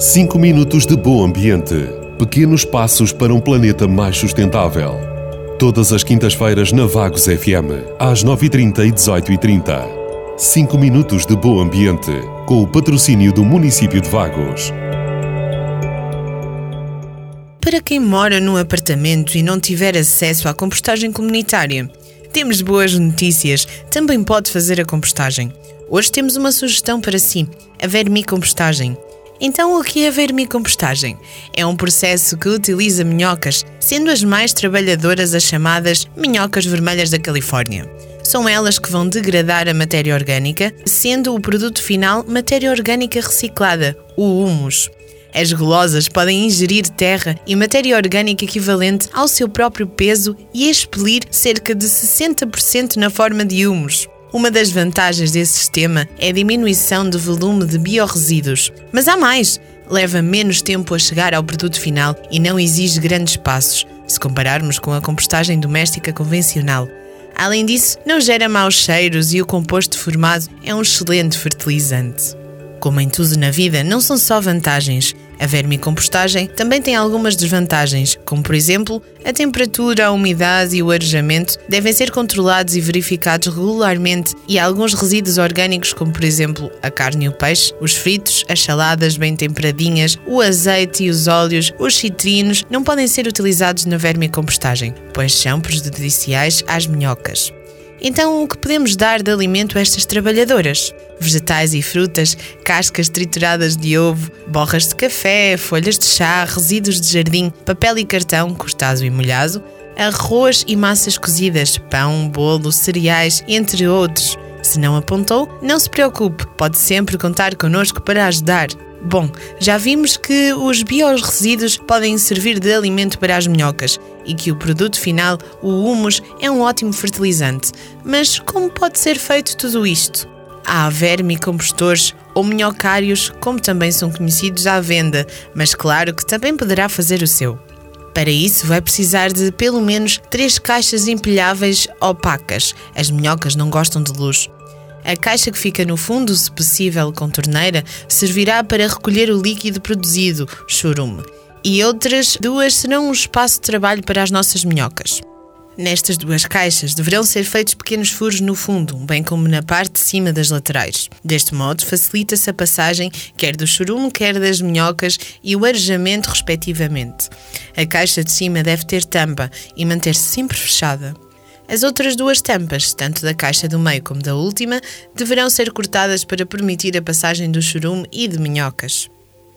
5 minutos de bom ambiente. Pequenos passos para um planeta mais sustentável. Todas as quintas-feiras na Vagos FM, às 9h30 e 18h30. 5 minutos de bom ambiente, com o patrocínio do município de Vagos. Para quem mora num apartamento e não tiver acesso à compostagem comunitária, temos boas notícias. Também pode fazer a compostagem. Hoje temos uma sugestão para si: a vermicompostagem. Então, o que é a vermicompostagem? É um processo que utiliza minhocas, sendo as mais trabalhadoras as chamadas minhocas vermelhas da Califórnia. São elas que vão degradar a matéria orgânica, sendo o produto final matéria orgânica reciclada, o humus. As golosas podem ingerir terra e matéria orgânica equivalente ao seu próprio peso e expelir cerca de 60% na forma de humus. Uma das vantagens desse sistema é a diminuição do volume de biorresíduos. Mas há mais! Leva menos tempo a chegar ao produto final e não exige grandes passos, se compararmos com a compostagem doméstica convencional. Além disso, não gera maus cheiros e o composto formado é um excelente fertilizante. Como em tudo na vida, não são só vantagens. A vermicompostagem também tem algumas desvantagens, como por exemplo, a temperatura, a umidade e o arejamento devem ser controlados e verificados regularmente e alguns resíduos orgânicos, como por exemplo a carne e o peixe, os fritos, as saladas bem temperadinhas, o azeite e os óleos, os citrinos, não podem ser utilizados na vermicompostagem, pois são prejudiciais às minhocas. Então, o que podemos dar de alimento a estas trabalhadoras? Vegetais e frutas, cascas trituradas de ovo, borras de café, folhas de chá, resíduos de jardim, papel e cartão cortado e molhado, arroz e massas cozidas, pão, bolo, cereais, entre outros. Se não apontou, não se preocupe, pode sempre contar connosco para ajudar. Bom, já vimos que os biorresíduos podem servir de alimento para as minhocas e que o produto final, o humus, é um ótimo fertilizante. Mas como pode ser feito tudo isto? Há vermicompostores ou minhocários, como também são conhecidos à venda, mas claro que também poderá fazer o seu. Para isso, vai precisar de pelo menos três caixas empilháveis opacas. As minhocas não gostam de luz. A caixa que fica no fundo, se possível com torneira, servirá para recolher o líquido produzido, churume. E outras duas serão um espaço de trabalho para as nossas minhocas. Nestas duas caixas deverão ser feitos pequenos furos no fundo, bem como na parte de cima das laterais. Deste modo, facilita-se a passagem quer do churume, quer das minhocas e o arejamento, respectivamente. A caixa de cima deve ter tampa e manter-se sempre fechada. As outras duas tampas, tanto da caixa do meio como da última, deverão ser cortadas para permitir a passagem do churume e de minhocas.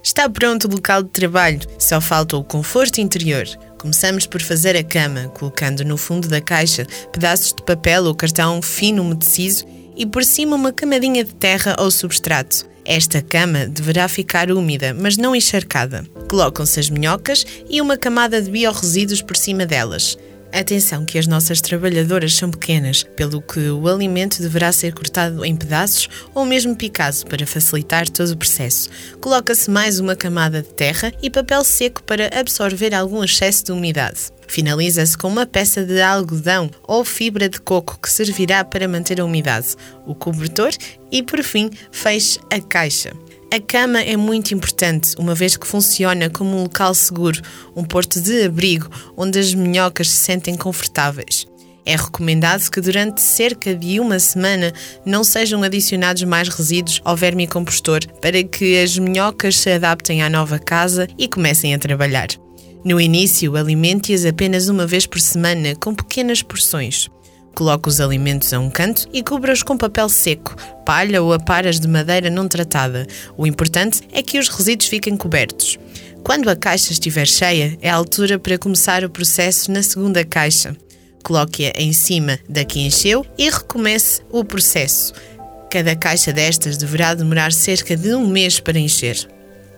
Está pronto o local de trabalho, só falta o conforto interior. Começamos por fazer a cama, colocando no fundo da caixa pedaços de papel ou cartão fino umedecido e por cima uma camadinha de terra ou substrato. Esta cama deverá ficar úmida, mas não encharcada. Colocam-se as minhocas e uma camada de biorresíduos por cima delas. Atenção que as nossas trabalhadoras são pequenas, pelo que o alimento deverá ser cortado em pedaços ou mesmo picado para facilitar todo o processo. Coloca-se mais uma camada de terra e papel seco para absorver algum excesso de umidade. Finaliza-se com uma peça de algodão ou fibra de coco que servirá para manter a umidade, o cobertor e, por fim, feche a caixa. A cama é muito importante, uma vez que funciona como um local seguro, um porto de abrigo onde as minhocas se sentem confortáveis. É recomendado que durante cerca de uma semana não sejam adicionados mais resíduos ao vermicompostor para que as minhocas se adaptem à nova casa e comecem a trabalhar. No início, alimente-as apenas uma vez por semana com pequenas porções. Coloque os alimentos a um canto e cubra-os com papel seco, palha ou aparas de madeira não tratada. O importante é que os resíduos fiquem cobertos. Quando a caixa estiver cheia, é a altura para começar o processo na segunda caixa. Coloque-a em cima da que encheu e recomece o processo. Cada caixa destas deverá demorar cerca de um mês para encher.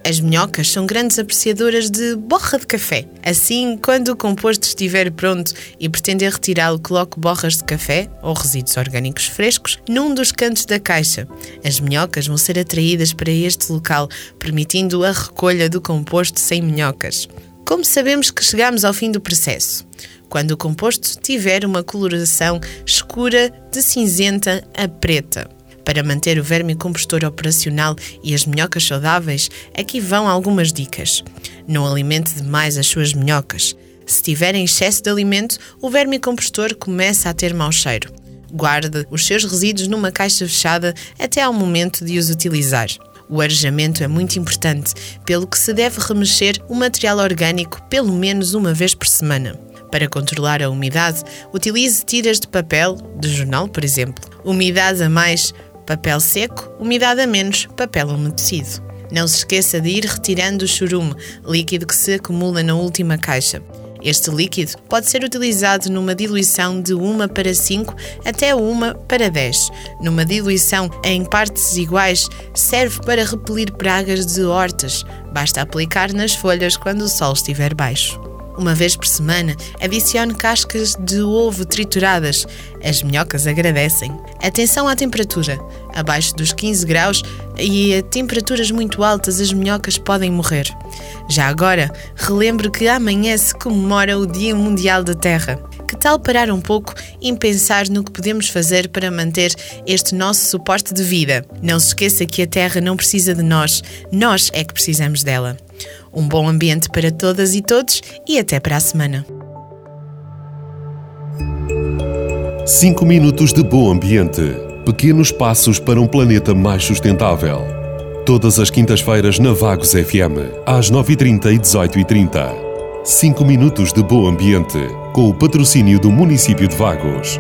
As minhocas são grandes apreciadoras de borra de café. Assim, quando o composto estiver pronto e pretender retirá-lo, coloque borras de café ou resíduos orgânicos frescos num dos cantos da caixa. As minhocas vão ser atraídas para este local, permitindo a recolha do composto sem minhocas. Como sabemos que chegamos ao fim do processo? Quando o composto tiver uma coloração escura de cinzenta a preta. Para manter o verme compostor operacional e as minhocas saudáveis, aqui vão algumas dicas. Não alimente demais as suas minhocas. Se tiver em excesso de alimento, o verme compostor começa a ter mau cheiro. Guarde os seus resíduos numa caixa fechada até ao momento de os utilizar. O arejamento é muito importante, pelo que se deve remexer o material orgânico pelo menos uma vez por semana. Para controlar a umidade, utilize tiras de papel, de jornal, por exemplo. Umidade a mais, papel seco, umidade a menos, papel umedecido. Não se esqueça de ir retirando o churume, líquido que se acumula na última caixa. Este líquido pode ser utilizado numa diluição de 1 para 5 até 1 para 10. Numa diluição em partes iguais, serve para repelir pragas de hortas. Basta aplicar nas folhas quando o sol estiver baixo. Uma vez por semana, adicione cascas de ovo trituradas. As minhocas agradecem. Atenção à temperatura. Abaixo dos 15 graus e a temperaturas muito altas, as minhocas podem morrer. Já agora, relembre que amanhã se comemora o Dia Mundial da Terra. Tal parar um pouco e pensar no que podemos fazer para manter este nosso suporte de vida? Não se esqueça que a Terra não precisa de nós, nós é que precisamos dela. Um bom ambiente para todas e todos e até para a semana. 5 minutos de bom ambiente. Pequenos passos para um planeta mais sustentável. Todas as quintas-feiras na Vagos FM, às 9h30 e 18h30. 5 minutos de bom ambiente, com o patrocínio do município de Vagos.